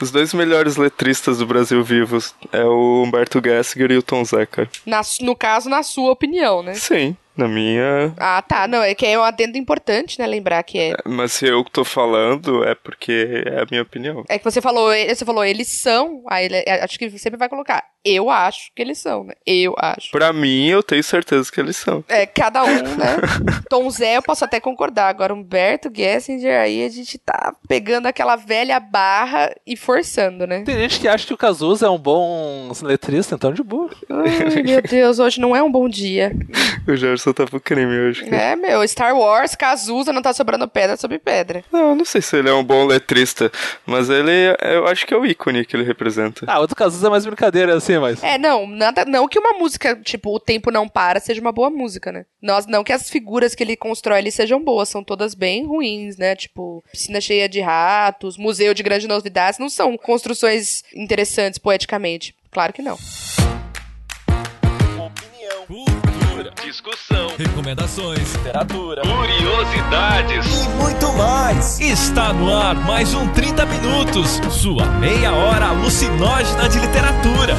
Os dois melhores letristas do Brasil vivos é o Humberto Gessinger e o Tom Zé, cara. Na, no caso, na sua opinião, né? Sim. Na minha. Ah, tá. Não, é que é um adendo importante, né? Lembrar que é. Mas se eu tô falando, é porque é a minha opinião. É que você falou, você falou, eles são. Aí ele, acho que sempre vai colocar. Eu acho que eles são, né? Eu acho. Pra mim, eu tenho certeza que eles são. É, cada um, né? Tom Zé, eu posso até concordar. Agora, Humberto Gessinger, aí a gente tá pegando aquela velha barra e forçando, né? Tem gente que acha que o Cazuza é um bom letrista, então de boa. Ai, meu Deus, hoje não é um bom dia. o Gerson tá pro crime hoje. É, meu, Star Wars, Cazuza, não tá sobrando pedra sobre pedra. Não, não sei se ele é um bom letrista, mas ele, eu acho que é o ícone que ele representa. Ah, o do Cazuza é mais brincadeira, assim, mas... É, não, nada, não que uma música, tipo, O Tempo Não Para seja uma boa música, né? Nós, não que as figuras que ele constrói ali sejam boas, são todas bem ruins, né? Tipo, piscina cheia de ratos, museu de grandes novidades, não são construções interessantes poeticamente. Claro que não. Opinião. Cultura. Discussão. Recomendações. Literatura. Curiosidades. E muito mais. Está no ar mais um 30 Minutos. Sua meia hora alucinógena de literatura.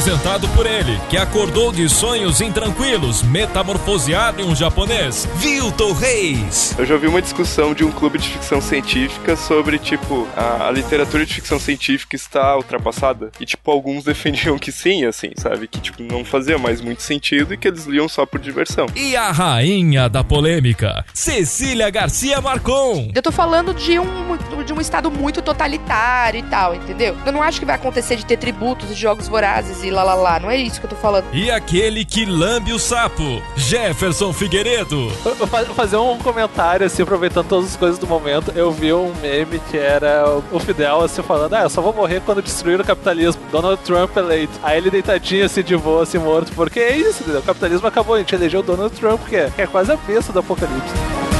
Apresentado por ele, que acordou de sonhos intranquilos, metamorfoseado em um japonês, Vilton Reis. Eu já ouvi uma discussão de um clube de ficção científica sobre, tipo, a, a, literatura de ficção científica está ultrapassada. E, tipo, alguns defendiam que sim, assim, sabe? Que, tipo, não fazia mais muito sentido e que eles liam só por diversão. E a rainha da polêmica, Cecília Garcia Marcon. Eu tô falando de um, de um estado muito totalitário e tal, entendeu? Eu não acho que vai acontecer de ter tributos de jogos vorazes e lá lá lá. Não é isso que eu tô falando. E aquele que lambe o sapo, Jefferson Figueiredo. Eu vou fazer um comentário, assim, aproveitando todas as coisas do momento. Eu vi um meme que era o Fidel, assim, falando: Ah, eu só vou morrer quando destruir o capitalismo. Donald Trump eleito. Aí ele deitadinho, assim, de boa, assim, morto. Porque é isso, entendeu? O capitalismo acabou. A gente elegeu o Donald Trump, que é, que é quase a besta do apocalipse.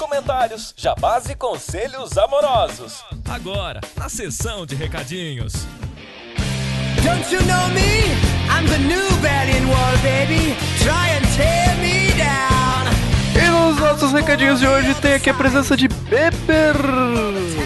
Comentários, jabás e conselhos amorosos. Agora, na sessão de recadinhos. Don't you know me? I'm the new Berlin Wall, baby. Try and tear me down. E nos nossos recadinhos de hoje tem aqui a presença de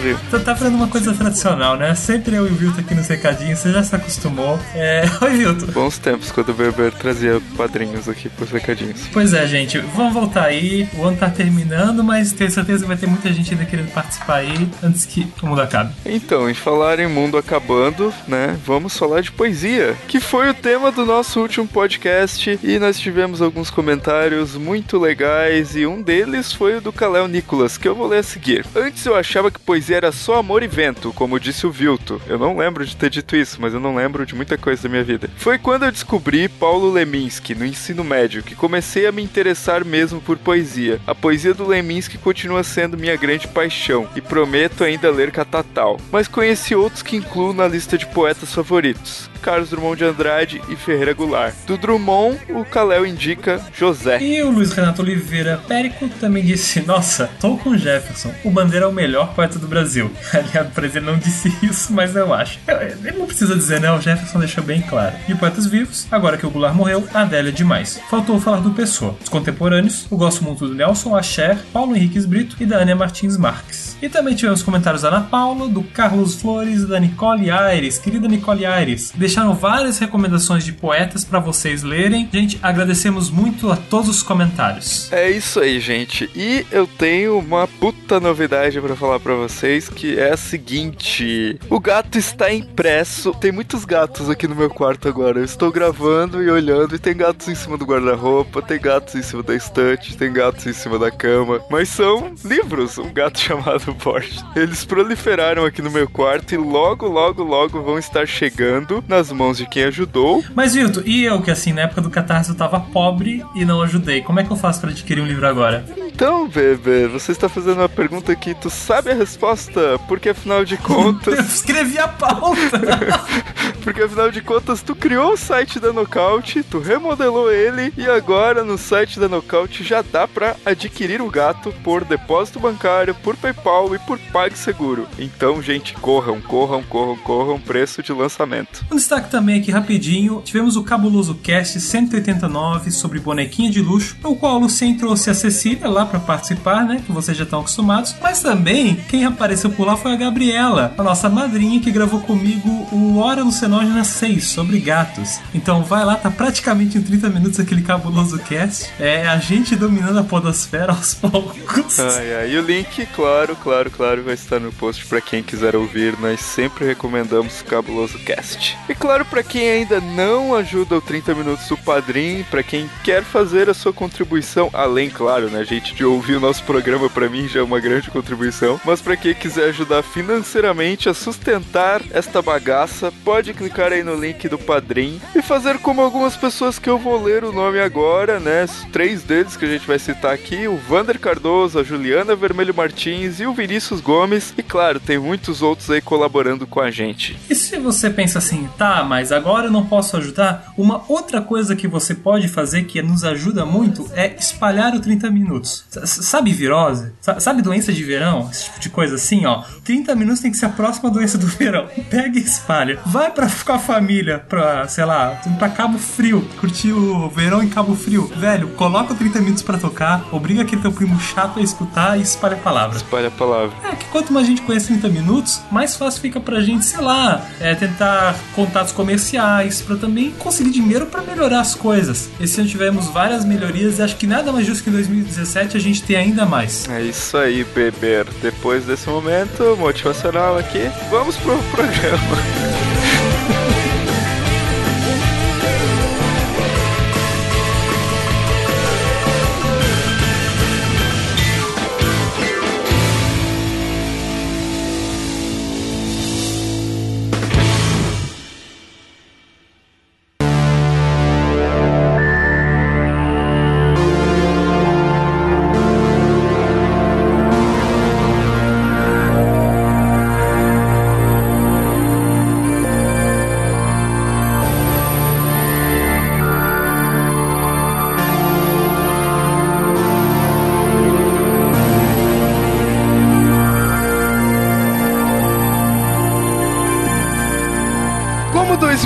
Beber. Você tá fazendo uma coisa tradicional, né? Sempre eu e o Vilto aqui nos recadinhos, você já se acostumou. É... Oi, Vilto. Bons tempos quando o Beber trazia padrinhos aqui pros recadinhos. Pois é, gente, vamos voltar aí. O ano tá terminando, mas tenho certeza que vai ter muita gente ainda querendo participar aí antes que o mundo acabe. Então, em falar em mundo acabando, né? Vamos falar de poesia, que foi o tema do nosso último podcast e nós tivemos alguns comentários muito legais e um deles foi o do Kalel Nicolas, que eu vou ler a seguir. Antes eu achava que poesia era só amor e vento, como disse o Vilto. Eu não lembro de ter dito isso, mas eu não lembro de muita coisa da minha vida. Foi quando eu descobri Paulo Leminski no ensino médio que comecei a me interessar mesmo por poesia. A poesia do Leminski continua sendo minha grande paixão e prometo ainda ler Catatal. Mas conheci outros que incluo na lista de poetas favoritos. Carlos Drummond de Andrade e Ferreira Goulart. Do Drummond, o Kalel indica José. E o Luiz Renato Oliveira Périco também disse: Nossa, tô com Jefferson. O Bandeira é o melhor poeta do Brasil. Aliás, o ele não disse isso, mas eu acho. Ele não precisa dizer, né? O Jefferson deixou bem claro. E poetas vivos, agora que o Goulart morreu, a Adélia é demais. Faltou falar do Pessoa. Os contemporâneos, eu gosto muito do Nelson Asher, Paulo Henriques Brito e da Ania Martins Marques. E também tivemos comentários da Ana Paula, do Carlos Flores e da Nicole Aires. Querida Nicole Aires, deixaram várias recomendações de poetas para vocês lerem. Gente, agradecemos muito a todos os comentários. É isso aí, gente. E eu tenho uma puta novidade para falar para vocês, que é a seguinte: o gato está impresso. Tem muitos gatos aqui no meu quarto agora. Eu estou gravando e olhando e tem gatos em cima do guarda-roupa, tem gatos em cima da estante, tem gatos em cima da cama, mas são livros. Um gato chamado Porsche. Eles proliferaram aqui no meu quarto e logo, logo, logo vão estar chegando nas mãos de quem ajudou. Mas, Vilto, e eu que assim, na época do Catarse eu tava pobre e não ajudei. Como é que eu faço para adquirir um livro agora? Então, bebê, você está fazendo uma pergunta que tu sabe a resposta, porque afinal de contas. Eu escrevi a pauta! porque afinal de contas, tu criou o site da Nocaute, tu remodelou ele e agora no site da Nocaute já dá para adquirir o gato por depósito bancário, por PayPal e por PagSeguro. Então, gente, corram, corram, corram, corram, preço de lançamento. Um destaque também aqui rapidinho, tivemos o Cabuloso Cast 189 sobre bonequinha de luxo, no qual o Lucien trouxe a Cecília lá para participar, né, que vocês já estão acostumados, mas também quem apareceu por lá foi a Gabriela, a nossa madrinha que gravou comigo o Hora Lucenógena 6 sobre gatos. Então vai lá, tá praticamente em 30 minutos aquele Cabuloso Cast. É a gente dominando a podosfera aos poucos. Ai, ai, e o link, claro, claro, claro, vai estar no post para quem quiser ouvir. Nós sempre recomendamos o Cabuloso Cast. E claro, para quem ainda não ajuda o 30 minutos do Padrim, para quem quer fazer a sua contribuição, além, claro, né, gente, de ouvir o nosso programa, para mim já é uma grande contribuição, mas para quem quiser ajudar financeiramente a sustentar esta bagaça, pode clicar aí no link do Padrim e fazer como algumas pessoas que eu vou ler o nome agora, né? Três deles que a gente vai citar aqui: o Vander Cardoso, a Juliana Vermelho Martins e o Vinícius Gomes. E claro, tem muitos outros aí colaborando com a gente. E se você pensa assim, tá, mas agora eu não posso ajudar, uma outra coisa que você pode fazer que nos ajuda muito é espalhar o 30 minutos. Sabe virose? Sabe doença de verão? Esse tipo de coisa assim, ó. 30 minutos tem que ser a próxima doença do verão. Pega e espalha. Vai pra, com a família, pra, sei lá, pra Cabo Frio, curtir o verão em Cabo Frio. Velho, coloca 30 minutos pra tocar, obriga aquele teu primo chato a escutar e espalha a palavra. Espalha a palavra. É que quanto mais a gente conhece 30 minutos, mais fácil fica pra gente, sei lá, é, tentar contatos comerciais, pra também conseguir dinheiro pra melhorar as coisas. Esse ano tivemos várias melhorias e acho que nada mais justo que em 2017 a gente ter ainda mais. É isso aí, beber. Depois desse momento motivacional aqui, vamos pro programa.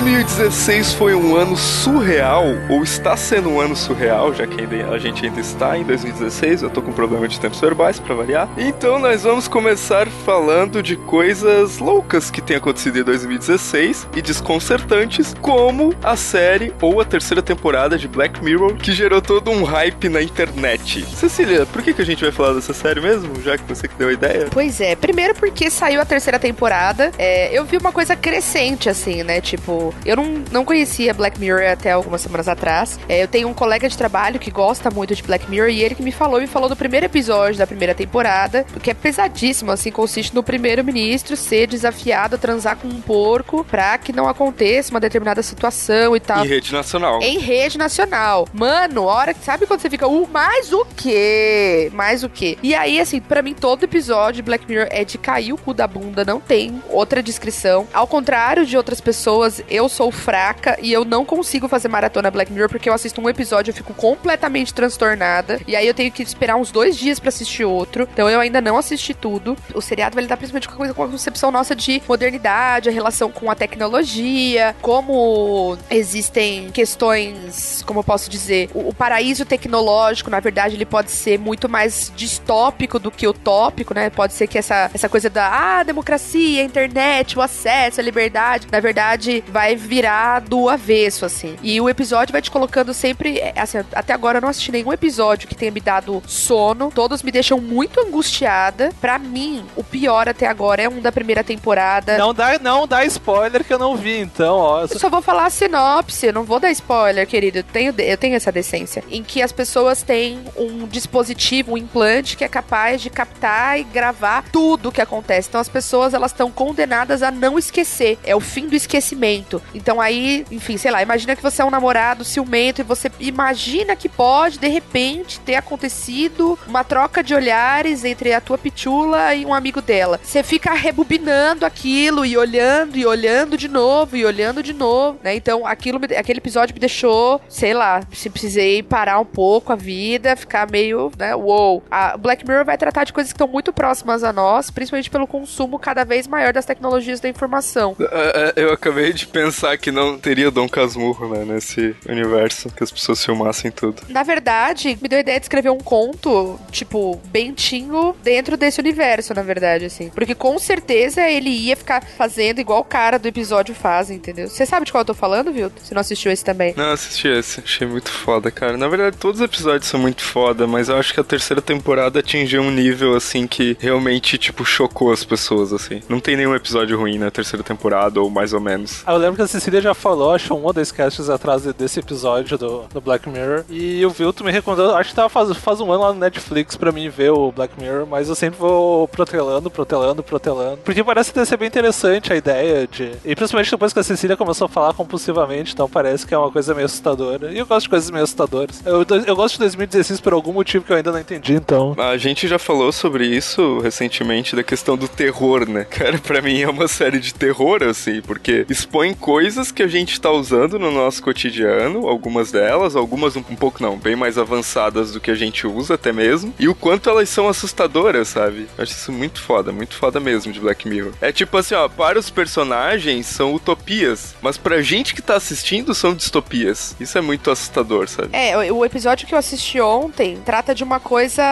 2016 foi um ano surreal, ou está sendo um ano surreal, já que a gente ainda está em 2016, eu tô com problema de tempos verbais para variar. Então nós vamos começar falando de coisas loucas que tem acontecido em 2016 e desconcertantes, como a série ou a terceira temporada de Black Mirror, que gerou todo um hype na internet. Cecília, por que, que a gente vai falar dessa série mesmo, já que você que deu a ideia? Pois é, primeiro porque saiu a terceira temporada, é, eu vi uma coisa crescente, assim, né? Tipo, eu não, não conhecia Black Mirror até algumas semanas atrás. É, eu tenho um colega de trabalho que gosta muito de Black Mirror e ele que me falou, me falou do primeiro episódio da primeira temporada, que é pesadíssimo, assim, consiste no primeiro-ministro ser desafiado a transar com um porco pra que não aconteça uma determinada situação e tal. Em rede nacional. Em rede nacional. Mano, hora que sabe quando você fica, uh, mais o quê? Mais o quê? E aí, assim, pra mim, todo episódio de Black Mirror é de cair o cu da bunda, não tem outra descrição. Ao contrário de outras pessoas, eu sou fraca e eu não consigo fazer maratona Black Mirror porque eu assisto um episódio, eu fico completamente transtornada. E aí eu tenho que esperar uns dois dias para assistir outro. Então eu ainda não assisti tudo. O seriado vai lidar principalmente com a, coisa, com a concepção nossa de modernidade, a relação com a tecnologia, como existem questões, como eu posso dizer, o, o paraíso tecnológico, na verdade, ele pode ser muito mais distópico do que utópico, né? Pode ser que essa, essa coisa da ah, democracia, a internet, o acesso, a liberdade, na verdade, vai virar do avesso, assim. E o episódio vai te colocando sempre. Assim, até agora eu não assisti nenhum episódio que tenha me dado sono. Todos me deixam muito angustiada. Pra mim, o pior até agora é um da primeira temporada. Não dá, não dá spoiler que eu não vi, então, ó. Eu só vou falar a sinopse, eu não vou dar spoiler, querido. Eu tenho, eu tenho essa decência. Em que as pessoas têm um dispositivo, um implante que é capaz de captar e gravar tudo o que acontece. Então as pessoas elas estão condenadas a não esquecer. É o fim do esquecimento. Então aí, enfim, sei lá, imagina que você é um namorado ciumento e você imagina que pode, de repente, ter acontecido uma troca de olhares entre a tua pitula e um amigo dela. Você fica rebobinando aquilo e olhando e olhando de novo e olhando de novo, né? Então aquilo, aquele episódio me deixou, sei lá, precisei parar um pouco a vida, ficar meio, né, wow. A Black Mirror vai tratar de coisas que estão muito próximas a nós, principalmente pelo consumo cada vez maior das tecnologias da informação. É, é, eu acabei de pensar que não teria Dom Casmurro, né, nesse universo, que as pessoas filmassem tudo. Na verdade, me deu a ideia de escrever um conto, tipo, bentinho dentro desse universo, na verdade, assim. Porque com certeza ele ia ficar fazendo igual o cara do episódio faz, entendeu? Você sabe de qual eu tô falando, viu? Você não assistiu esse também? Não, assisti esse. Achei muito foda, cara. Na verdade, todos os episódios são muito foda, mas eu acho que a terceira temporada atingiu um nível, assim, que realmente, tipo, chocou as pessoas, assim. Não tem nenhum episódio ruim na terceira temporada, ou mais ou menos. Ah, eu lembro que a Cecília já falou, acho, um ou dois casts atrás desse episódio do, do Black Mirror. E o Vilto me recomendou, acho que tava faz, faz um ano lá no Netflix pra mim ver o Black Mirror, mas eu sempre vou protelando, protelando, protelando. Porque parece ter ser bem interessante a ideia de. E principalmente depois que a Cecília começou a falar compulsivamente, então parece que é uma coisa meio assustadora. E eu gosto de coisas meio assustadoras. Eu, eu gosto de 2016 por algum motivo que eu ainda não entendi, então. A gente já falou sobre isso recentemente, da questão do terror, né? Cara, pra mim é uma série de terror, assim, porque expõe coisas que a gente tá usando no nosso cotidiano, algumas delas, algumas um, um pouco não, bem mais avançadas do que a gente usa até mesmo, e o quanto elas são assustadoras, sabe? Acho isso muito foda, muito foda mesmo de Black Mirror. É tipo assim, ó, para os personagens são utopias, mas pra gente que tá assistindo são distopias. Isso é muito assustador, sabe? É, o episódio que eu assisti ontem trata de uma coisa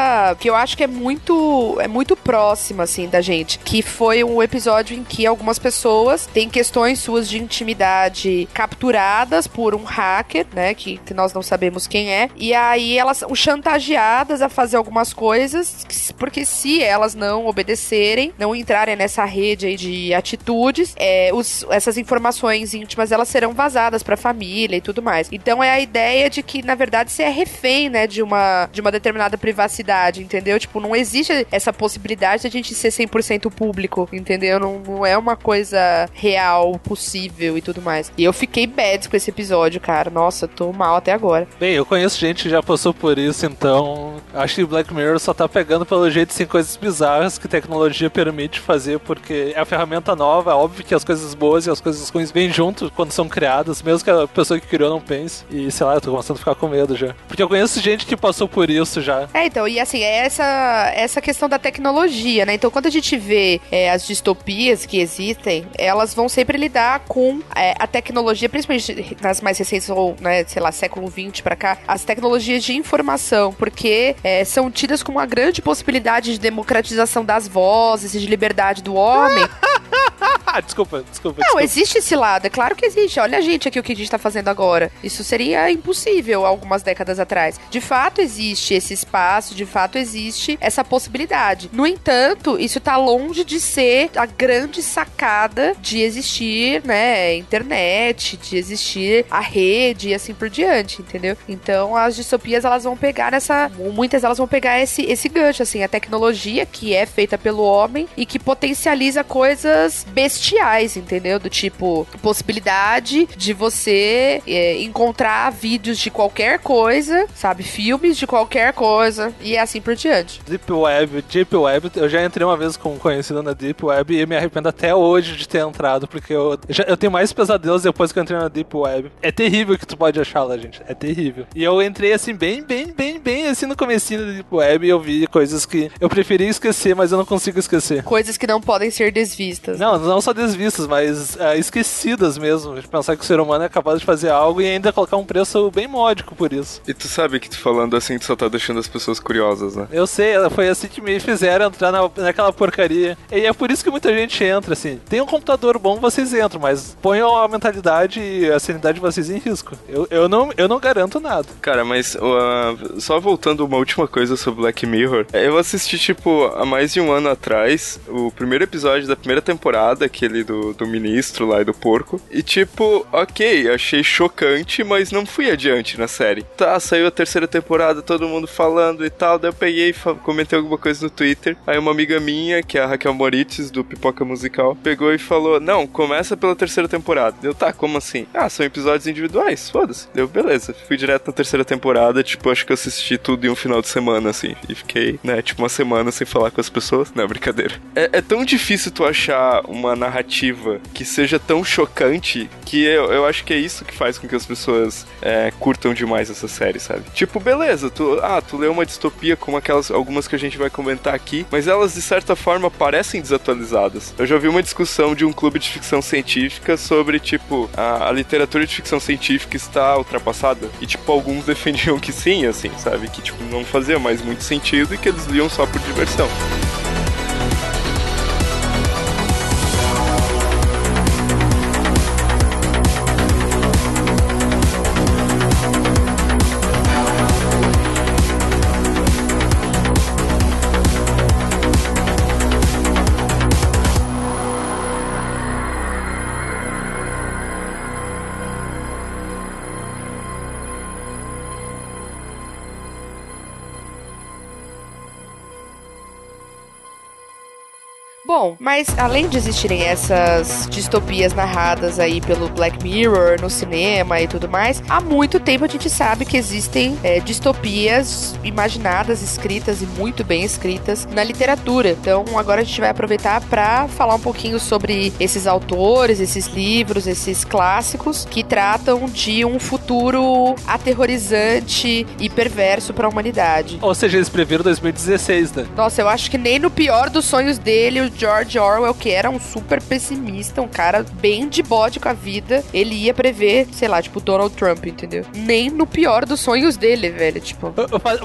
que eu acho que é muito é muito próxima assim da gente, que foi um episódio em que algumas pessoas têm questões suas de intimidade capturadas por um hacker, né, que, nós não sabemos quem é, e aí elas são chantageadas a fazer algumas coisas, porque se elas não obedecerem, não entrarem nessa rede aí de atitudes, é, os, essas informações íntimas elas serão vazadas para a família e tudo mais. Então é a ideia de que na verdade você é refém, né, de uma de uma determinada privacidade, entendeu? Tipo, não existe essa possibilidade de a gente ser 100% público, entendeu? Não, não é uma coisa real, possível e tudo mais. E eu fiquei bad com esse episódio, cara. Nossa, tô mal até agora. Bem, eu conheço gente que já passou por isso, então acho que Black Mirror só tá pegando pelo jeito assim coisas bizarras que tecnologia permite fazer, porque é a ferramenta nova, é óbvio que as coisas boas e as coisas ruins vêm junto quando são criadas, mesmo que a pessoa que criou não pense. E sei lá, eu tô começando a ficar com medo já. Porque eu conheço gente que passou por isso já. É, então, e assim, é essa, essa questão da tecnologia, né? Então, quando a gente vê é, as distopias que existem, elas vão sempre lidar com é, a tecnologia, principalmente nas mais recentes, ou, né, sei lá, século XX pra cá, as tecnologias de informação, porque é, são tidas como uma grande possibilidade de democratização das vozes e de liberdade do homem. desculpa, desculpa. Não, desculpa. existe esse lado, é claro que existe. Olha a gente aqui o que a gente tá fazendo agora. Isso seria impossível algumas décadas atrás. De fato existe esse espaço, de fato existe essa possibilidade. No entanto, isso tá longe de ser a grande sacada de existir, né, internet, de existir a rede e assim por diante, entendeu? Então as distopias elas vão pegar nessa, muitas elas vão pegar esse esse gancho assim, a tecnologia que é feita pelo homem e que potencializa coisas bestiais, entendeu? Do tipo, possibilidade de você é, encontrar vídeos de qualquer coisa, sabe? Filmes de qualquer coisa e assim por diante. Deep Web, Deep Web, eu já entrei uma vez com um conhecido na Deep Web e me arrependo até hoje de ter entrado, porque eu, já, eu tenho mais pesadelos depois que eu entrei na Deep Web. É terrível o que tu pode achar lá, gente. É terrível. E eu entrei assim, bem, bem, bem, bem assim no comecinho da Deep Web e eu vi coisas que eu preferia esquecer, mas eu não consigo esquecer. Coisas que não podem ser desvistas. Não, não só desvistas, mas é, esquecidas mesmo. De pensar que o ser humano é capaz de fazer algo e ainda colocar um preço bem módico por isso. E tu sabe que tu falando assim, tu só tá deixando as pessoas curiosas, né? Eu sei, foi assim que me fizeram entrar na, naquela porcaria. E é por isso que muita gente entra, assim. Tem um computador bom, vocês entram, mas ponham a mentalidade e a sanidade de vocês em risco. Eu, eu, não, eu não garanto nada. Cara, mas uh, só voltando uma última coisa sobre Black Mirror, eu assisti, tipo, há mais de um ano atrás, o primeiro episódio da primeira temporada, aquele do, do ministro lá e do porco. E tipo, ok, achei chocante, mas não fui adiante na série. Tá, saiu a terceira temporada, todo mundo falando e tal. Daí eu peguei e comentei alguma coisa no Twitter. Aí uma amiga minha, que é a Raquel Moritz, do Pipoca Musical, pegou e falou: Não, começa pela terceira temporada. Deu, tá, como assim? Ah, são episódios individuais, foda-se. Deu, beleza. Fui direto na terceira temporada, tipo, acho que eu assisti tudo em um final de semana, assim. E fiquei, né, tipo, uma semana sem falar com as pessoas. Não, brincadeira. É, é tão difícil tu achar uma narrativa que seja tão chocante que eu, eu acho que é isso que faz com que as pessoas é, curtam demais essa série, sabe? Tipo, beleza, tu, ah, tu leu uma distopia como aquelas, algumas que a gente vai comentar aqui, mas elas de certa forma parecem desatualizadas. Eu já vi uma discussão de um clube de ficção científica sobre, tipo, a, a literatura de ficção científica está ultrapassada. E, tipo, alguns defendiam que sim, assim, sabe? Que, tipo, não fazia mais muito sentido e que eles liam só por diversão. Mas além de existirem essas distopias narradas aí pelo Black Mirror no cinema e tudo mais, há muito tempo a gente sabe que existem é, distopias imaginadas, escritas e muito bem escritas na literatura. Então agora a gente vai aproveitar para falar um pouquinho sobre esses autores, esses livros, esses clássicos que tratam de um futuro aterrorizante e perverso para a humanidade. Ou seja, eles previram 2016, né? Nossa, eu acho que nem no pior dos sonhos dele, o George Orwell, que era um super pessimista, um cara bem de bode com a vida, ele ia prever, sei lá, tipo, Donald Trump, entendeu? Nem no pior dos sonhos dele, velho, tipo.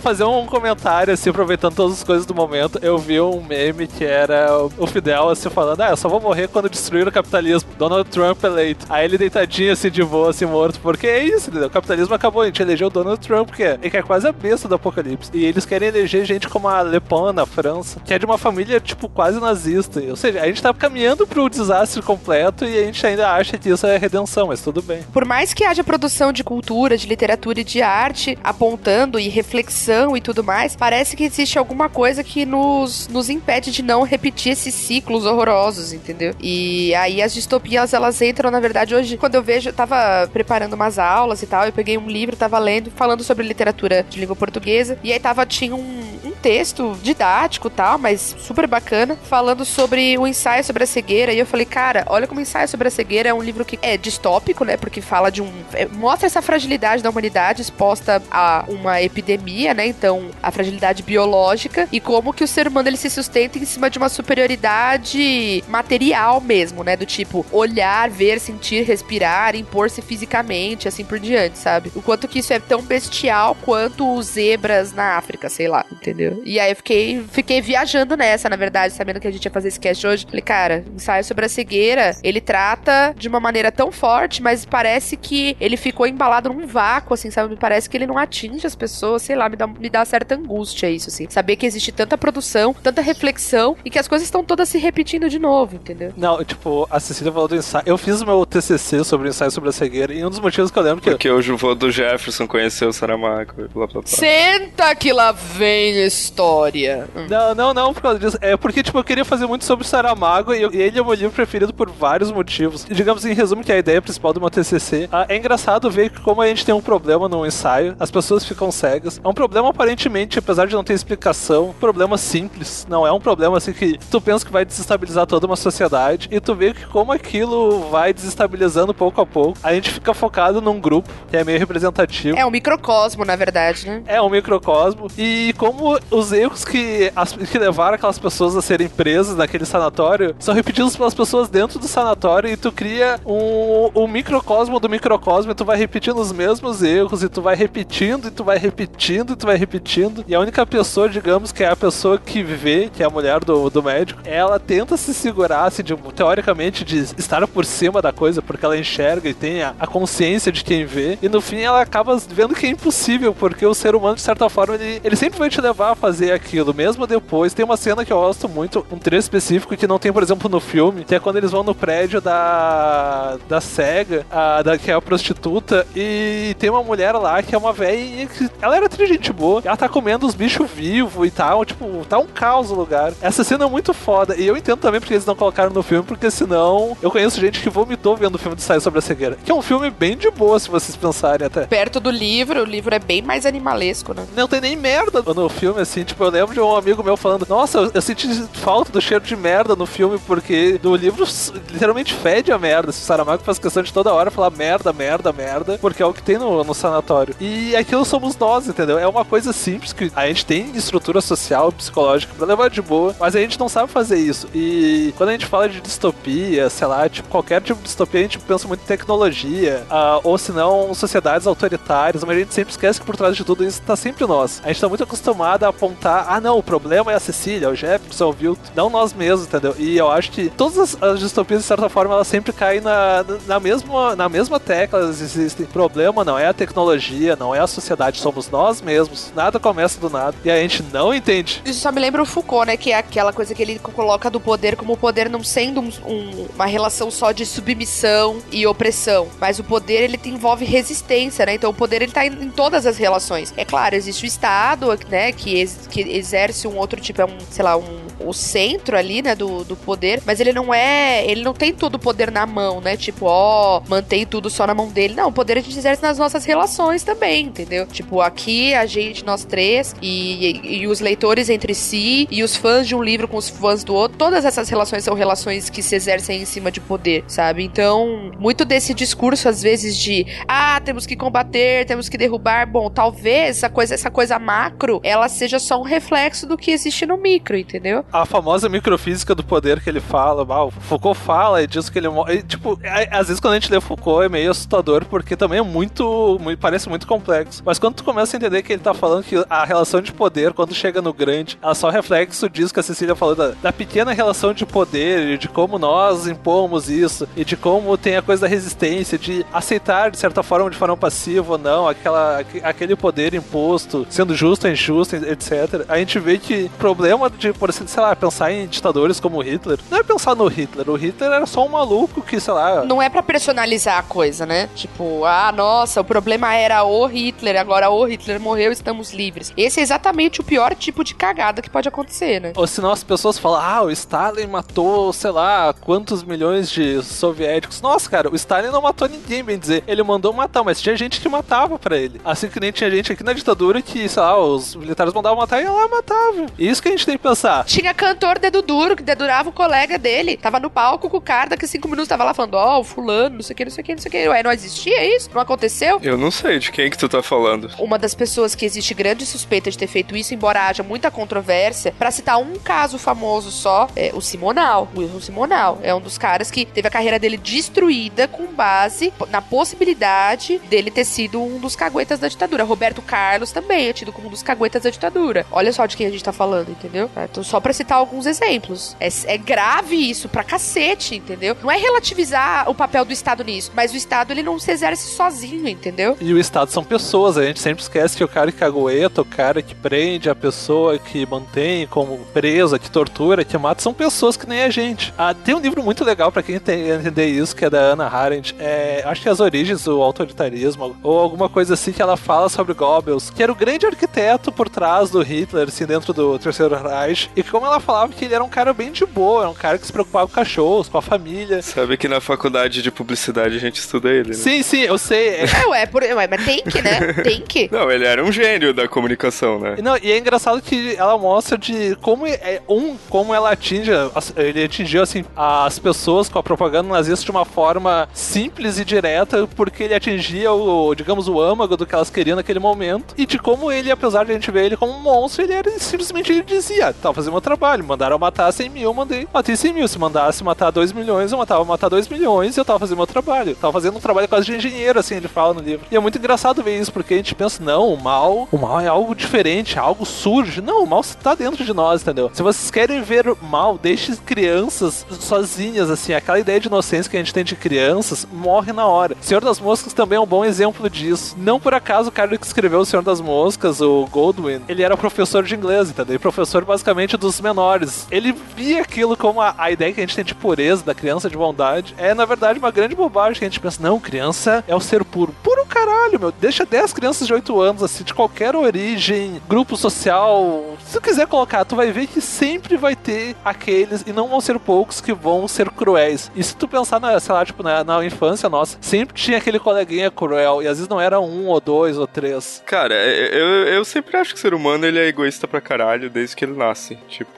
Fazer um comentário, assim, aproveitando todas as coisas do momento, eu vi um meme que era o Fidel, assim, falando, ah, eu só vou morrer quando destruir o capitalismo. Donald Trump eleito. Aí ele deitadinho, assim, de boa, assim, morto, porque é isso, entendeu? O capitalismo acabou, a gente elegeu o Donald Trump, que é, que é quase a besta do apocalipse. E eles querem eleger gente como a Le Pen na França, que é de uma família, tipo, quase nazista. Ou seja, a gente tá caminhando pro desastre completo e a gente ainda acha que isso é redenção, mas tudo bem. Por mais que haja produção de cultura, de literatura e de arte apontando e reflexão e tudo mais, parece que existe alguma coisa que nos, nos impede de não repetir esses ciclos horrorosos, entendeu? E aí as distopias, elas entram, na verdade, hoje, quando eu vejo, eu tava preparando umas aulas e tal, eu peguei um livro, tava lendo, falando sobre literatura de língua portuguesa, e aí tava, tinha um, um texto didático tal, mas super bacana, falando sobre sobre o ensaio sobre a cegueira e eu falei, cara, olha como o ensaio sobre a cegueira é um livro que é distópico, né? Porque fala de um. É, mostra essa fragilidade da humanidade exposta a uma epidemia, né? Então, a fragilidade biológica e como que o ser humano ele se sustenta em cima de uma superioridade material mesmo, né? Do tipo, olhar, ver, sentir, respirar, impor-se fisicamente, assim por diante, sabe? O quanto que isso é tão bestial quanto os zebras na África, sei lá, entendeu? E aí eu fiquei, fiquei viajando nessa, na verdade, sabendo que a gente ia fazer esse cast hoje. Falei, cara, ensaio sobre a cegueira, ele trata de uma maneira tão forte, mas parece que ele ficou embalado num vácuo, assim, sabe? Me parece que ele não atinge as pessoas, sei lá, me dá, me dá certa angústia isso, assim. Saber que existe tanta produção, tanta reflexão e que as coisas estão todas se repetindo de novo, entendeu? Não, tipo, a Cecília falou do ensaio. Eu fiz o meu TCC sobre o ensaio sobre a cegueira e um dos motivos que eu lembro que. Porque o Juvô do Jefferson conheceu o Saramago e blá blá blá. Senta que lá vem a história. Não, não, não, por causa disso. É porque, tipo, eu queria fazer muito sobre Saramago e ele é o meu livro preferido por vários motivos. Digamos em resumo que a ideia principal do meu TCC ah, é engraçado ver que como a gente tem um problema no ensaio, as pessoas ficam cegas. É um problema aparentemente, apesar de não ter explicação, um problema simples. Não é um problema assim que tu pensa que vai desestabilizar toda uma sociedade e tu vê que como aquilo vai desestabilizando pouco a pouco, a gente fica focado num grupo que é meio representativo. É um microcosmo, na verdade, né? É um microcosmo e como os erros que, as, que levaram aquelas pessoas a serem presas naquele sanatório são repetidos pelas pessoas dentro do sanatório e tu cria um, um microcosmo do microcosmo e tu vai repetindo os mesmos erros e tu vai repetindo e tu vai repetindo e tu vai repetindo. E a única pessoa, digamos, que é a pessoa que vê, que é a mulher do, do médico, ela tenta se segurar, assim, de, teoricamente, de estar por cima da coisa, porque ela enxerga e tem a, a consciência de quem vê. E no fim ela acaba vendo que é impossível, porque o ser humano, de certa forma, ele, ele sempre vai te levar a fazer aquilo, mesmo depois. Tem uma cena que eu gosto muito, um trecho específico que não tem, por exemplo, no filme, que é quando eles vão no prédio da da SEGA, a, da, que é a prostituta, e tem uma mulher lá que é uma velha que ela era tri gente boa, ela tá comendo os bichos vivos e tal, tipo, tá um caos o lugar. Essa cena é muito foda, e eu entendo também porque eles não colocaram no filme, porque senão eu conheço gente que vomitou vendo o filme de Sai sobre a cegueira, que é um filme bem de boa, se vocês pensarem até. Perto do livro, o livro é bem mais animalesco, né? Não tem nem merda no filme, assim, tipo, eu lembro de um amigo meu falando, nossa, eu, eu senti falta do cheiro de merda no filme, porque no livro literalmente fede a merda. O Saramago faz questão de toda hora falar merda, merda, merda, porque é o que tem no, no sanatório. E aquilo somos nós, entendeu? É uma coisa simples que a gente tem estrutura social, psicológica pra levar de boa, mas a gente não sabe fazer isso. E quando a gente fala de distopia, sei lá, tipo, qualquer tipo de distopia, a gente pensa muito em tecnologia, uh, ou se não, sociedades autoritárias, mas a gente sempre esquece que por trás de tudo isso tá sempre nós. A gente tá muito acostumado a apontar, ah não, o problema é a Cecília, o Jefferson, o Vilto, não nós mesmos, entendeu? E eu acho que todas as, as distopias, de certa forma, elas sempre caem na, na, mesma, na mesma tecla, existem. Problema não é a tecnologia, não é a sociedade, somos nós mesmos. Nada começa do nada. E a gente não entende. Isso só me lembra o Foucault, né? Que é aquela coisa que ele coloca do poder como o poder não sendo um, um, uma relação só de submissão e opressão, mas o poder ele envolve resistência, né? Então o poder ele tá em, em todas as relações. É claro, existe o Estado, né? Que, ex, que exerce um outro tipo, é um, sei lá, um o centro ali, né, do, do poder, mas ele não é, ele não tem todo o poder na mão, né? Tipo, ó, mantém tudo só na mão dele. Não, o poder a gente exerce nas nossas relações também, entendeu? Tipo, aqui a gente, nós três, e, e, e os leitores entre si, e os fãs de um livro com os fãs do outro, todas essas relações são relações que se exercem em cima de poder, sabe? Então, muito desse discurso, às vezes, de ah, temos que combater, temos que derrubar, bom, talvez essa coisa, essa coisa macro, ela seja só um reflexo do que existe no micro, entendeu? A famosa microfísica do poder que ele fala, ah, o Foucault fala e diz que ele morre. Tipo, às vezes quando a gente lê Foucault é meio assustador, porque também é muito, muito. parece muito complexo. Mas quando tu começa a entender que ele tá falando que a relação de poder, quando chega no grande, ela só reflexo disso que a Cecília falou, da, da pequena relação de poder, e de como nós impomos isso, e de como tem a coisa da resistência, de aceitar de certa forma, de forma passiva ou não, aquela, aquele poder imposto, sendo justo ou injusto, etc. A gente vê que o problema de, por assim, sei lá, pensar em ditadores como Hitler, não é pensar no Hitler. O Hitler era só um maluco que, sei lá. Não é para personalizar a coisa, né? Tipo, ah, nossa, o problema era o Hitler, agora o Hitler morreu, estamos livres. Esse é exatamente o pior tipo de cagada que pode acontecer, né? Ou senão as pessoas falam, ah, o Stalin matou, sei lá, quantos milhões de soviéticos. Nossa, cara, o Stalin não matou ninguém, bem dizer. Ele mandou matar, mas tinha gente que matava para ele. Assim que nem tinha gente aqui na ditadura que, sei lá, os militares mandavam matar e ela matava. Isso que a gente tem que pensar. Tinha cantor dedo duro, que dedurava o colega dele. Tava no palco com o cara, daqui a cinco minutos tava lá falando, ó, oh, fulano, não sei o que, não sei o que, não sei o que. Ué, não existia isso? Não aconteceu? Eu não sei de quem que tu tá falando. Uma das pessoas que existe grande suspeita de ter feito isso, embora haja muita controvérsia, para citar um caso famoso só, é o Simonal. O Wilson Simonal é um dos caras que teve a carreira dele destruída com base na possibilidade dele ter sido um dos caguetas da ditadura. Roberto Carlos também é tido como um dos caguetas da ditadura. Olha só de quem a gente tá falando, entendeu? Então, só pra citar alguns exemplos. É, é grave isso pra cacete, entendeu? Não é relativizar o papel do Estado nisso, mas o Estado ele não se exerce sozinho, entendeu? E o Estado são pessoas, a gente sempre esquece que o cara que cagoeta, o cara que prende, a pessoa que mantém como presa, que tortura, que mata, são pessoas que nem a gente. Ah, tem um livro muito legal para quem entender isso, que é da Anna Arendt, é, acho que As Origens do Autoritarismo, ou alguma coisa assim, que ela fala sobre Goebbels, que era o grande arquiteto por trás do Hitler, assim, dentro do Terceiro Reich, e como ela falava que ele era um cara bem de boa, era um cara que se preocupava com cachorros, com a família. Sabe que na faculdade de publicidade a gente estuda ele, né? Sim, sim, eu sei. É, ué, por, ué, mas tem que, né? Tem que. Não, ele era um gênio da comunicação, né? Não, e é engraçado que ela mostra de como é um, como ela atinge, ele atingiu assim as pessoas com a propaganda nazista de uma forma simples e direta, porque ele atingia o, digamos, o âmago do que elas queriam naquele momento, e de como ele, apesar de a gente ver ele como um monstro, ele era simplesmente ele dizia, tá fazendo meu trabalho, mandaram matar 100 mil, eu mandei, matei 100 mil. Se mandasse matar 2 milhões, eu matava matar 2 milhões e eu tava fazendo meu trabalho. Eu tava fazendo um trabalho quase de engenheiro, assim, ele fala no livro. E é muito engraçado ver isso, porque a gente pensa, não, o mal, o mal é algo diferente, algo surge. Não, o mal está dentro de nós, entendeu? Se vocês querem ver o mal, deixe crianças sozinhas, assim, aquela ideia de inocência que a gente tem de crianças morre na hora. Senhor das Moscas também é um bom exemplo disso. Não por acaso o cara que escreveu O Senhor das Moscas, o Goldwyn, ele era professor de inglês, entendeu? E professor basicamente dos menores. ele via aquilo como a, a, ideia que a gente tem de pureza da criança, de bondade, é na verdade uma grande bobagem que a gente pensa, não, criança é o ser puro. Puro caralho, meu. Deixa 10 crianças de 8 anos, assim, de qualquer origem, grupo social. Se tu quiser colocar, tu vai ver que sempre vai ter aqueles, e não vão ser poucos, que vão ser cruéis. E se tu pensar, na, sei lá, tipo, na, na infância nossa, sempre tinha aquele coleguinha cruel, e às vezes não era um, ou dois, ou três. Cara, eu, eu sempre acho que o ser humano ele é egoísta pra caralho desde que ele nasce. Tipo,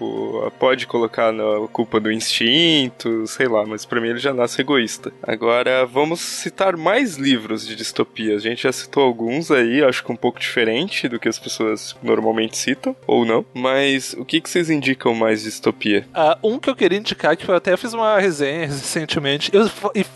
pode colocar na culpa do instinto, sei lá, mas pra mim ele já nasce egoísta. Agora, vamos citar mais livros de distopia. A gente já citou alguns aí, acho que um pouco diferente do que as pessoas normalmente citam, ou não. Mas o que, que vocês indicam mais de distopia? Uh, um que eu queria indicar, que eu até fiz uma resenha recentemente, eu,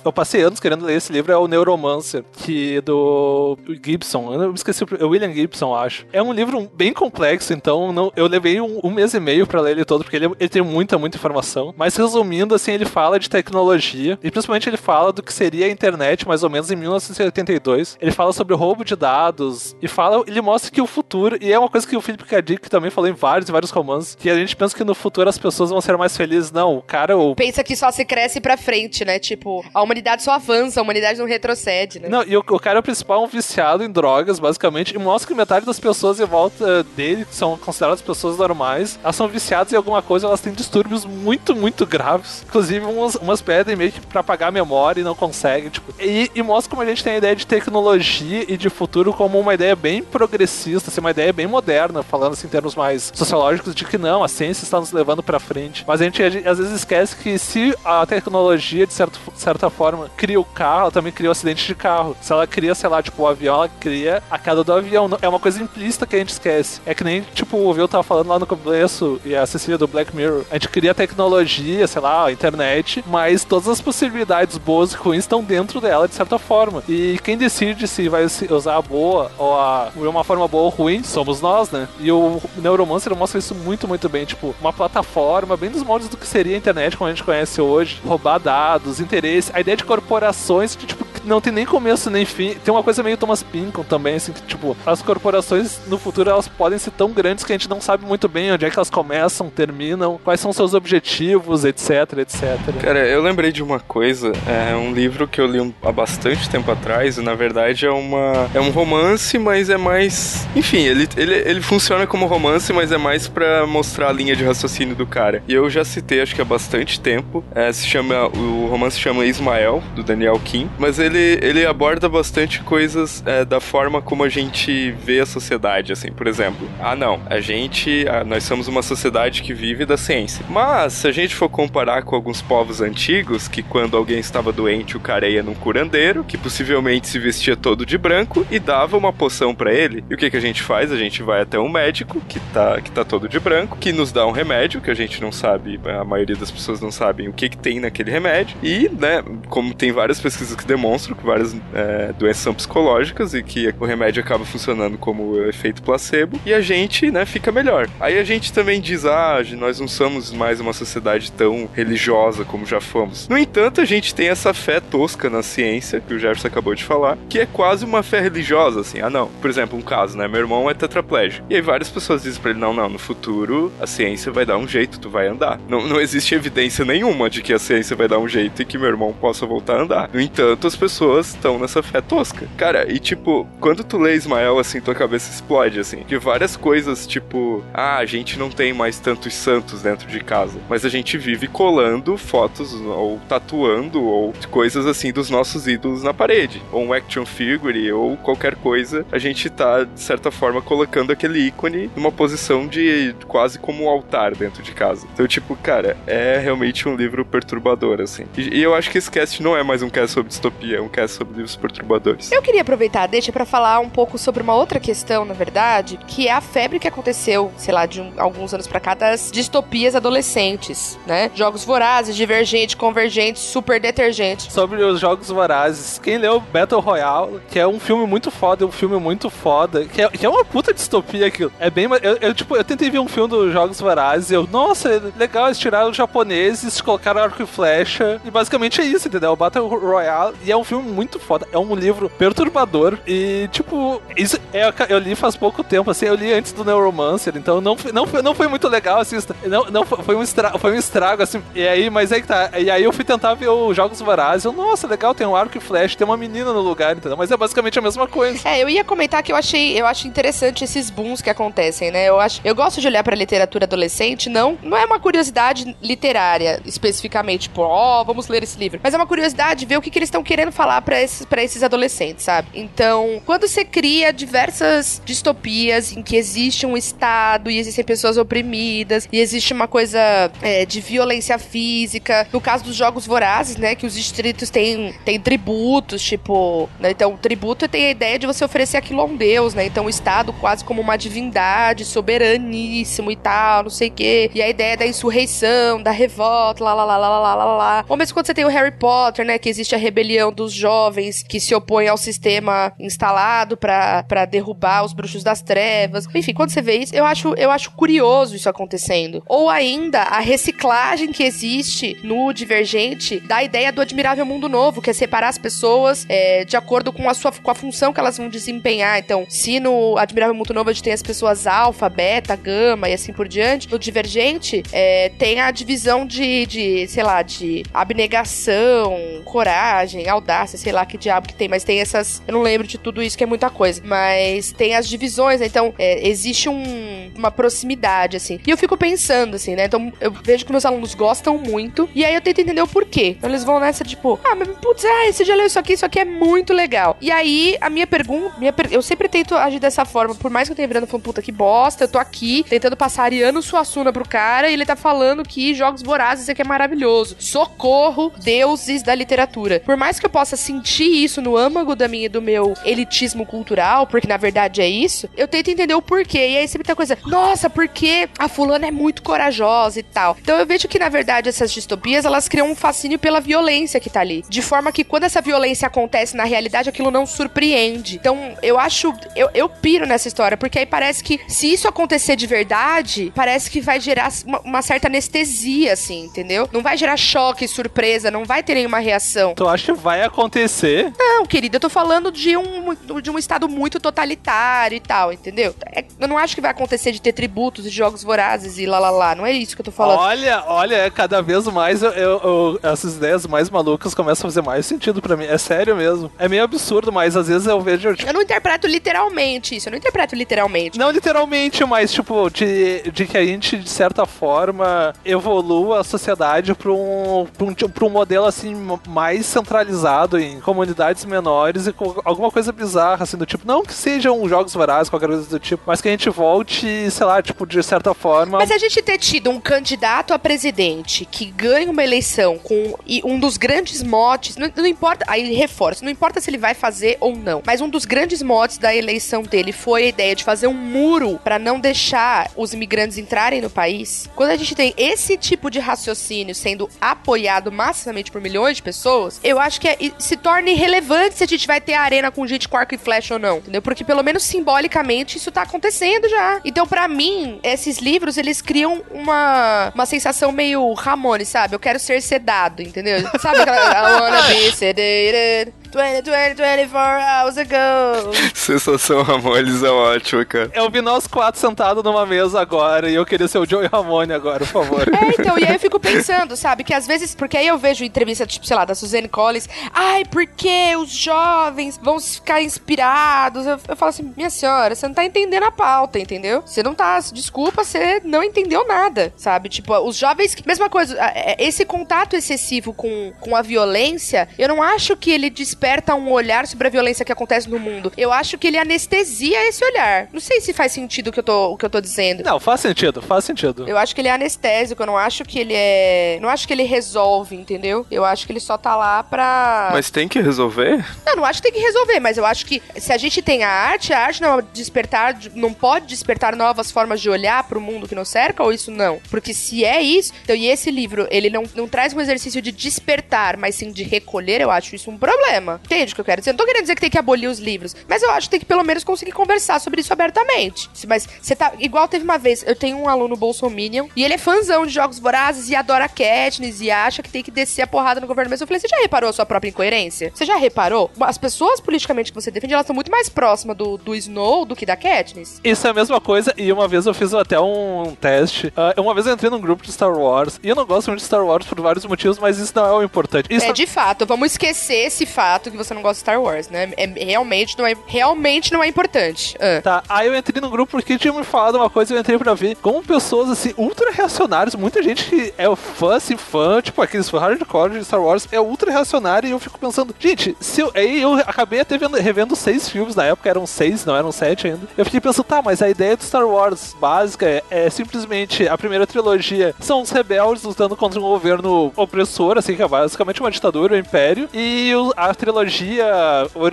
eu passei anos querendo ler esse livro, é o Neuromancer, que é do Gibson, eu esqueci, é William Gibson, acho. É um livro bem complexo, então não, eu levei um, um mês e meio para ler ele todo, porque ele, ele tem muita, muita informação. Mas resumindo, assim, ele fala de tecnologia, e principalmente ele fala do que seria a internet, mais ou menos em 1982. Ele fala sobre o roubo de dados, e fala, ele mostra que o futuro, e é uma coisa que o Philip K. Dick também falou em vários e vários romances, que a gente pensa que no futuro as pessoas vão ser mais felizes. Não, o cara... O... Pensa que só se cresce pra frente, né? Tipo, a humanidade só avança, a humanidade não retrocede, né? Não, e o, o cara principal é um viciado em drogas, basicamente, e mostra que metade das pessoas em volta dele, que são consideradas pessoas normais, elas são viciadas em alguma coisa, elas têm distúrbios muito, muito graves. Inclusive, umas, umas pedem meio que pra apagar a memória e não conseguem, tipo. E, e mostra como a gente tem a ideia de tecnologia e de futuro como uma ideia bem progressista, assim, uma ideia bem moderna, falando assim, em termos mais sociológicos, de que não, a ciência está nos levando pra frente. Mas a gente, a gente às vezes esquece que se a tecnologia, de certo, certa forma, cria o carro, ela também cria o acidente de carro. Se ela cria, sei lá, tipo, o avião, ela cria a queda do avião. É uma coisa implícita que a gente esquece. É que nem, tipo, o Vil tava falando lá no começo, e a Cecília do Black Mirror. A gente cria tecnologia, sei lá, a internet, mas todas as possibilidades boas e ruins estão dentro dela, de certa forma. E quem decide se vai usar a boa ou a, uma forma boa ou ruim, somos nós, né? E o Neuromancer mostra isso muito, muito bem. Tipo, uma plataforma bem dos moldes do que seria a internet como a gente conhece hoje. Roubar dados, interesse, a ideia de corporações que, tipo, não tem nem começo nem fim. Tem uma coisa meio Thomas Pinkham também, assim, que, tipo, as corporações no futuro elas podem ser tão grandes que a gente não sabe muito bem onde é que elas começam, terminam, quais são seus objetivos, etc, etc. Cara, eu lembrei de uma coisa, é um livro que eu li há bastante tempo atrás, e na verdade é uma é um romance, mas é mais, enfim, ele, ele, ele funciona como romance, mas é mais para mostrar a linha de raciocínio do cara. E eu já citei, acho que há bastante tempo, é, se chama o romance se chama Ismael do Daniel Kim, mas ele ele aborda bastante coisas é, da forma como a gente vê a sociedade, assim, por exemplo. Ah, não, a gente, ah, nós somos uma sociedade que vive da ciência. Mas se a gente for comparar com alguns povos antigos, que quando alguém estava doente, o cara ia num curandeiro, que possivelmente se vestia todo de branco e dava uma poção para ele. E o que que a gente faz? A gente vai até um médico que tá que tá todo de branco, que nos dá um remédio que a gente não sabe, a maioria das pessoas não sabem o que que tem naquele remédio. E, né, como tem várias pesquisas que demonstram que várias é, doenças psicológicas e que o remédio acaba funcionando como efeito placebo e a gente, né, fica melhor. Aí a gente também diz, ah, nós não somos mais uma sociedade tão religiosa como já fomos. No entanto, a gente tem essa fé tosca na ciência, que o Jefferson acabou de falar, que é quase uma fé religiosa, assim. Ah, não. Por exemplo, um caso, né? Meu irmão é tetraplégico. E aí várias pessoas dizem pra ele, não, não, no futuro a ciência vai dar um jeito, tu vai andar. Não, não existe evidência nenhuma de que a ciência vai dar um jeito e que meu irmão possa voltar a andar. No entanto, as pessoas estão nessa fé tosca. Cara, e tipo, quando tu lê Ismael, assim, tua cabeça explode, assim. Que várias coisas, tipo, ah, a gente não tem mais tantos santos dentro de casa, mas a gente vive colando fotos ou tatuando ou coisas assim dos nossos ídolos na parede, ou um action figure ou qualquer coisa, a gente tá de certa forma colocando aquele ícone numa posição de quase como um altar dentro de casa. Então, tipo, cara, é realmente um livro perturbador assim. E, e eu acho que esse cast não é mais um cast sobre distopia, é um cast sobre livros perturbadores. Eu queria aproveitar, deixa para falar um pouco sobre uma outra questão, na verdade, que é a febre que aconteceu, sei lá, de um, alguns anos para cá das distopias adolescentes, né? Jogos vorazes, divergente, convergente, super detergente. Sobre os jogos vorazes, quem leu Battle Royale, que é um filme muito foda, um filme muito foda, que é, que é uma puta distopia aquilo. É bem. Eu, eu, tipo, eu tentei ver um filme dos Jogos Vorazes e eu, nossa, legal, eles tiraram os japoneses, colocaram arco e flecha, e basicamente é isso, entendeu? O Battle Royale, e é um, filme muito foda. É um livro perturbador e, tipo, isso é, eu li faz pouco tempo, assim, eu li antes do Neuromancer, então não, não, não foi muito legal, assim, não, não foi, um estrago, foi um estrago, assim, e aí, mas aí que tá, e aí eu fui tentar ver os Jogos Vorazes, eu, nossa, legal, tem um arco e flash, tem uma menina no lugar, entendeu? Mas é basicamente a mesma coisa. É, eu ia comentar que eu achei, eu acho interessante esses booms que acontecem, né? Eu acho, eu gosto de olhar pra literatura adolescente, não, não é uma curiosidade literária, especificamente, tipo, ó, oh, vamos ler esse livro, mas é uma curiosidade ver o que, que eles estão querendo falar para esses, pra esses adolescentes, sabe? Então, quando você cria diversas distopias em que existe um Estado e existem pessoas oprimidas e existe uma coisa é, de violência física, no caso dos jogos vorazes, né, que os distritos têm, têm tributos, tipo, né, então tributo tem a ideia de você oferecer aquilo a um deus, né, então o Estado quase como uma divindade, soberaníssimo e tal, não sei o quê, e a ideia da insurreição, da revolta, lá, lá, lá, lá, lá, lá, lá. Ou mesmo quando você tem o Harry Potter, né, que existe a rebelião dos jovens que se opõem ao sistema instalado para derrubar os bruxos das trevas. Enfim, quando você vê isso, eu acho, eu acho curioso isso acontecendo. Ou ainda a reciclagem que existe no Divergente da ideia do admirável mundo novo, que é separar as pessoas é, de acordo com a sua com a função que elas vão desempenhar. Então, se no admirável mundo novo a gente tem as pessoas alfa, beta, gama e assim por diante, no Divergente é, tem a divisão de, de, sei lá, de abnegação, coragem, audácia, sei lá que diabo que tem, mas tem essas. Eu não lembro de tudo isso, que é muita coisa. Mas tem as divisões, né? Então, é, existe um, uma proximidade, assim. E eu fico pensando, assim, né? Então, eu vejo que meus alunos gostam muito. E aí eu tento entender o porquê. Então, eles vão nessa, tipo, ah, mas putz, ah, você já leu isso aqui, isso aqui é muito legal. E aí, a minha pergunta, minha per... eu sempre tento agir dessa forma, por mais que eu tenha virando falando, puta que bosta, eu tô aqui tentando passar Ariano Suassuna pro cara e ele tá falando que Jogos Vorazes é que é maravilhoso. Socorro, deuses da literatura. Por mais que eu possa sentir isso no âmago da minha do meu elitismo cultural, porque na verdade é isso, eu tento entender o porquê. E aí sempre a coisa, nossa, porque a fulana é muito corajosa e tal. Então eu vejo que na verdade essas distopias, elas criam um fascínio pela violência que tá ali. De forma que quando essa violência acontece na realidade, aquilo não surpreende. Então eu acho, eu, eu piro nessa história, porque aí parece que se isso acontecer de verdade, parece que vai gerar uma, uma certa anestesia, assim, entendeu? Não vai gerar choque, surpresa, não vai ter nenhuma reação. Tu acha que vai acontecer? Não, querido, eu tô falando de um, de um estado muito totalitário e tal, entendeu? É, eu não acho que vai acontecer de ter tributos e jogos vorazes e lá lá lá. Não é isso que eu tô falando. Olha, olha, é cada vez mais eu, eu, eu, essas ideias mais malucas começam a fazer mais sentido para mim. É sério mesmo. É meio absurdo, mas às vezes eu vejo. Tipo... Eu não interpreto literalmente isso. Eu não interpreto literalmente. Não literalmente, mas tipo, de, de que a gente, de certa forma, evolua a sociedade pra um, pra um, pra um modelo assim mais centralizado em comunidades menores e com alguma coisa bizarra, assim, do tipo, não que sejam jogos vorazes, qualquer coisa do tipo, mas que a gente volte, sei lá, tipo, de certa forma. Mas a gente ter tido um candidato a presidente que ganha uma eleição com um dos grandes motes, não, não importa, aí reforço, não importa se ele vai fazer ou não, mas um dos grandes motes da eleição dele foi a ideia de fazer um muro para não deixar os imigrantes entrarem no país. Quando a gente tem esse tipo de raciocínio sendo apoiado massivamente por milhões de pessoas, eu acho que é, se torna irrelevante se a gente vai ter a arena com gente com arco e flecha ou não, entendeu? Porque pelo menos simbolicamente isso tá acontecendo já. Então, para mim, esses livros, eles criam uma, uma sensação meio Ramone, sabe? Eu quero ser sedado, entendeu? Sabe aquela I wanna be sedated. 20, 20, 24 hours ago. Sensação Ramones é ótima, cara. Eu vi nós quatro sentados numa mesa agora e eu queria ser o Joey Ramone agora, por favor. É, então, e aí eu fico pensando, sabe, que às vezes, porque aí eu vejo entrevista, tipo, sei lá, da Suzanne Collins, ai, porque os jovens vão ficar inspirados? Eu, eu falo assim, minha senhora, você não tá entendendo a pauta, entendeu? Você não tá, desculpa, você não entendeu nada, sabe? Tipo, os jovens, mesma coisa, é, esse contato excessivo com, com a violência, eu não acho que ele desperta um olhar sobre a violência que acontece no mundo. Eu acho que ele anestesia esse olhar. Não sei se faz sentido o que eu tô, o que eu tô dizendo. Não, faz sentido, faz sentido. Eu acho que ele é anestésico, eu não acho que ele é. Não acho que ele resolve, entendeu? Eu acho que ele só tá lá pra. Mas tem que resolver? Não, não acho que tem que resolver, mas eu acho que se a gente tem a arte, a arte não despertar, não pode despertar novas formas de olhar pro mundo que nos cerca, ou isso não? Porque se é isso, então, e esse livro, ele não, não traz um exercício de despertar, mas sim de recolher, eu acho isso um problema. Problema. Entende o que eu quero dizer? Eu não tô querendo dizer que tem que abolir os livros, mas eu acho que tem que pelo menos conseguir conversar sobre isso abertamente. Mas você tá. Igual teve uma vez, eu tenho um aluno Bolsominion e ele é fãzão de jogos vorazes e adora Katniss e acha que tem que descer a porrada no governo. Mas eu falei, você já reparou a sua própria incoerência? Você já reparou? As pessoas politicamente que você defende, elas estão muito mais próximas do, do Snow do que da Katniss. Isso é a mesma coisa, e uma vez eu fiz até um teste. Uh, uma vez eu entrei num grupo de Star Wars, e eu não gosto muito de Star Wars por vários motivos, mas isso não é o importante. Isso é, de fato, vamos esquecer esse fato que você não gosta de Star Wars, né? É, realmente, não é, realmente não é importante. Uh. Tá, aí eu entrei no grupo porque tinha me falado uma coisa eu entrei pra ver como pessoas, assim, ultra reacionárias, muita gente que é fã, assim, fã, tipo aqueles hardcore de Star Wars, é ultra reacionário e eu fico pensando, gente, se eu, aí eu acabei até vendo, revendo seis filmes na época, eram seis, não eram sete ainda. Eu fiquei pensando, tá, mas a ideia do Star Wars básica é, é simplesmente a primeira trilogia são os rebeldes lutando contra um governo opressor, assim, que é basicamente uma ditadura, um império, e a trilogia,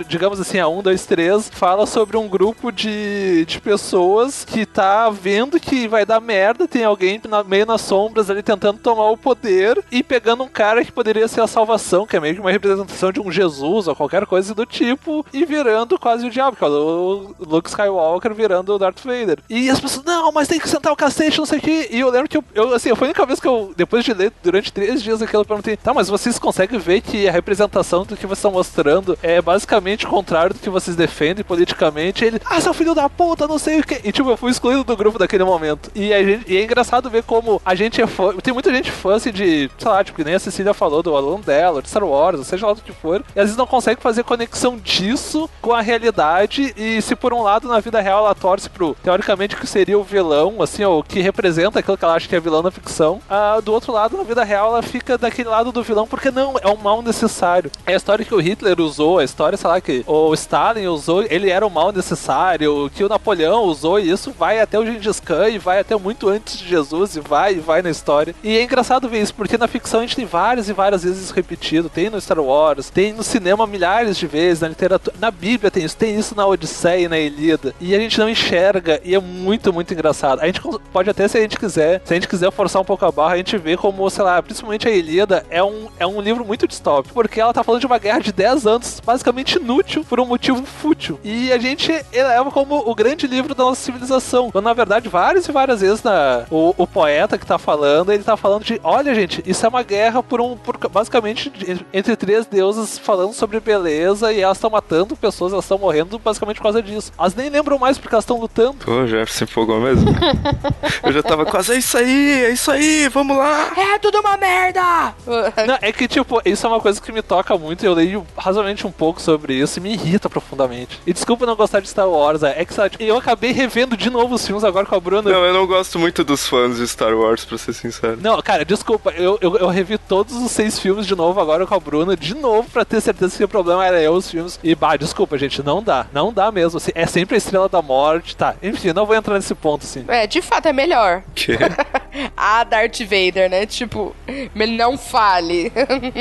digamos assim, a 1, 2, 3, fala sobre um grupo de, de pessoas que tá vendo que vai dar merda, tem alguém na, meio nas sombras ali tentando tomar o poder e pegando um cara que poderia ser a salvação, que é meio que uma representação de um Jesus ou qualquer coisa do tipo, e virando quase o diabo, que é o Luke Skywalker virando o Darth Vader. E as pessoas, não, mas tem que sentar o cacete, não sei o que. E eu lembro que eu, eu, assim, foi a única vez que eu, depois de ler durante três dias aquilo, eu perguntei, tá, mas vocês conseguem ver que a representação do que vocês estão mostrando é basicamente o contrário do que vocês defendem politicamente? Ele, ah, seu filho da puta, não sei o que. E tipo, eu fui excluído do grupo daquele momento. E, a gente, e é engraçado ver como a gente é fã. Tem muita gente fã assim, de, sei lá, tipo, que nem a Cecília falou, do aluno dela, de Star Wars, seja lá do que for. E às vezes não consegue fazer conexão disso com a realidade. E se por um lado na vida real ela torce pro, teoricamente, que seria o vilão, assim, ou que representa aquilo que ela acha que é vilão na ficção, ah, do outro lado, na vida real, ela fica daquele lado do vilão, porque não, é um mal necessário. É a história que o Hitler usou, a história, sei lá, que o Stalin usou, ele era um mal necessário, que o Napoleão usou, e isso vai até o Gengis Khan, e vai até muito antes de Jesus, e vai e vai na história. E é engraçado ver isso, porque na ficção a gente tem várias e várias vezes repetido, tem no Star Wars, tem no cinema milhares de vezes, na literatura, na Bíblia tem isso, tem isso na Odisseia e na Ilíada, e a gente não enxerga, e é muito, muito engraçado. A gente pode até, se a gente quiser, se a gente quiser forçar um pouco a barra, a gente vê como, sei lá, principalmente a Ilíada é um, é um livro muito distópico, porque ela tá falando de uma guerra de 10 anos, basicamente inútil, por um motivo fútil. E a gente eleva como o grande livro da nossa civilização. Quando, na verdade, várias e várias vezes na, o, o poeta que tá falando, ele tá falando de, olha, gente, isso é uma guerra por um, por, basicamente, entre três deuses falando sobre beleza e elas estão matando pessoas, elas estão morrendo basicamente por causa disso. Elas nem lembram mais porque elas estão lutando. Pô, já se empolgou mesmo. Eu já tava quase, é isso aí, é isso aí, vamos lá. É tudo uma merda! Não, é que, tipo, isso é uma coisa que me toca muito. Eu leio razoavelmente um pouco sobre isso e me irrita profundamente. E desculpa não gostar de Star Wars, é que sabe, eu acabei revendo de novo os filmes agora com a Bruna. Não, eu não gosto muito dos fãs de Star Wars, pra ser sincero. Não, cara, desculpa, eu, eu, eu revi todos os seis filmes de novo agora com a Bruna, de novo, pra ter certeza que o problema era eu, os filmes. E, bah, desculpa, gente, não dá. Não dá mesmo. Assim, é sempre a estrela da morte, tá. Enfim, não vou entrar nesse ponto, assim. É, de fato é melhor. Que? a Darth Vader, né? Tipo, ele não fale.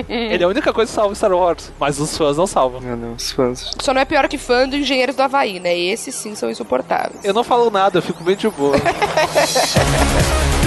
ele é a única coisa que salva Star Wars, mas os fãs não salvam. Ah, não, os fãs. Só não é pior que fã do Engenheiros do Havaí, né? Esses sim são insuportáveis. Eu não falo nada, eu fico bem de boa.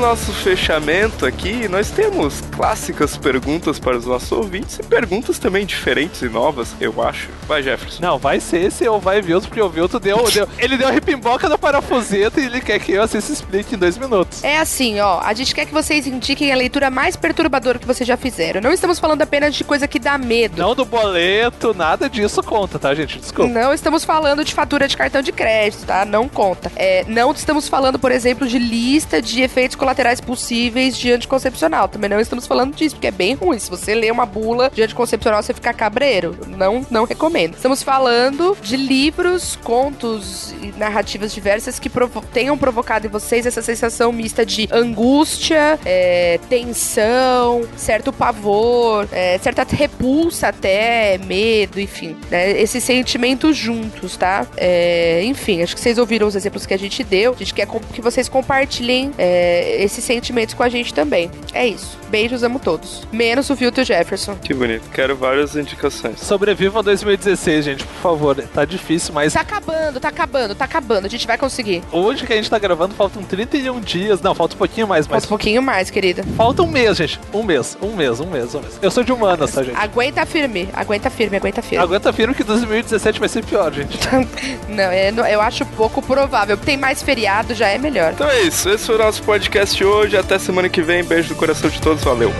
vamos para o nosso fechamento aqui. Nós temos clássicas perguntas para os nossos ouvintes e perguntas também diferentes e novas, eu acho. Vai, Jefferson. Não, vai ser esse ou vai ver outro, porque o Vilto deu, deu. Ele deu a ripimboca da parafuseta e ele quer que eu se explique em dois minutos. É assim, ó. A gente quer que vocês indiquem a leitura mais perturbadora que vocês já fizeram. Não estamos falando apenas de coisa que dá medo. Não do boleto, nada disso conta, tá, gente? Desculpa. Não estamos falando de fatura de cartão de crédito, tá? Não conta. É, não estamos falando, por exemplo, de lista lista de efeitos colaterais possíveis de anticoncepcional. Também não estamos falando disso, porque é bem ruim. Se você lê uma bula de anticoncepcional, você fica cabreiro. Não, não recomendo. Estamos falando de livros, contos e narrativas diversas que provo tenham provocado em vocês essa sensação mista de angústia, é, tensão, certo pavor, é, certa repulsa até, medo, enfim. Né? Esses sentimentos juntos, tá? É, enfim, acho que vocês ouviram os exemplos que a gente deu. A gente quer que vocês compartilhem é, esses sentimentos com a gente também. É isso. Beijos, amo todos. Menos o Vilto Jefferson. Que bonito. Quero várias indicações. Sobrevivam 2016, gente, por favor. Tá difícil, mas. Tá acabando, tá acabando, tá acabando. A gente vai conseguir. Hoje que a gente tá gravando, faltam 31 dias. Não, falta um pouquinho mais, mas. Falta um pouquinho mais, querida. Falta um mês, gente. Um mês, um mês, um mês, um mês. Eu sou de humanas, tá, gente? Aguenta firme, aguenta firme, aguenta firme. Aguenta firme que 2017 vai ser pior, gente. não, é, eu acho pouco provável. Tem mais feriado, já é melhor. Então é isso. Esse foi o nosso podcast hoje. Até semana que vem. Beijo do coração de todos. Valeu.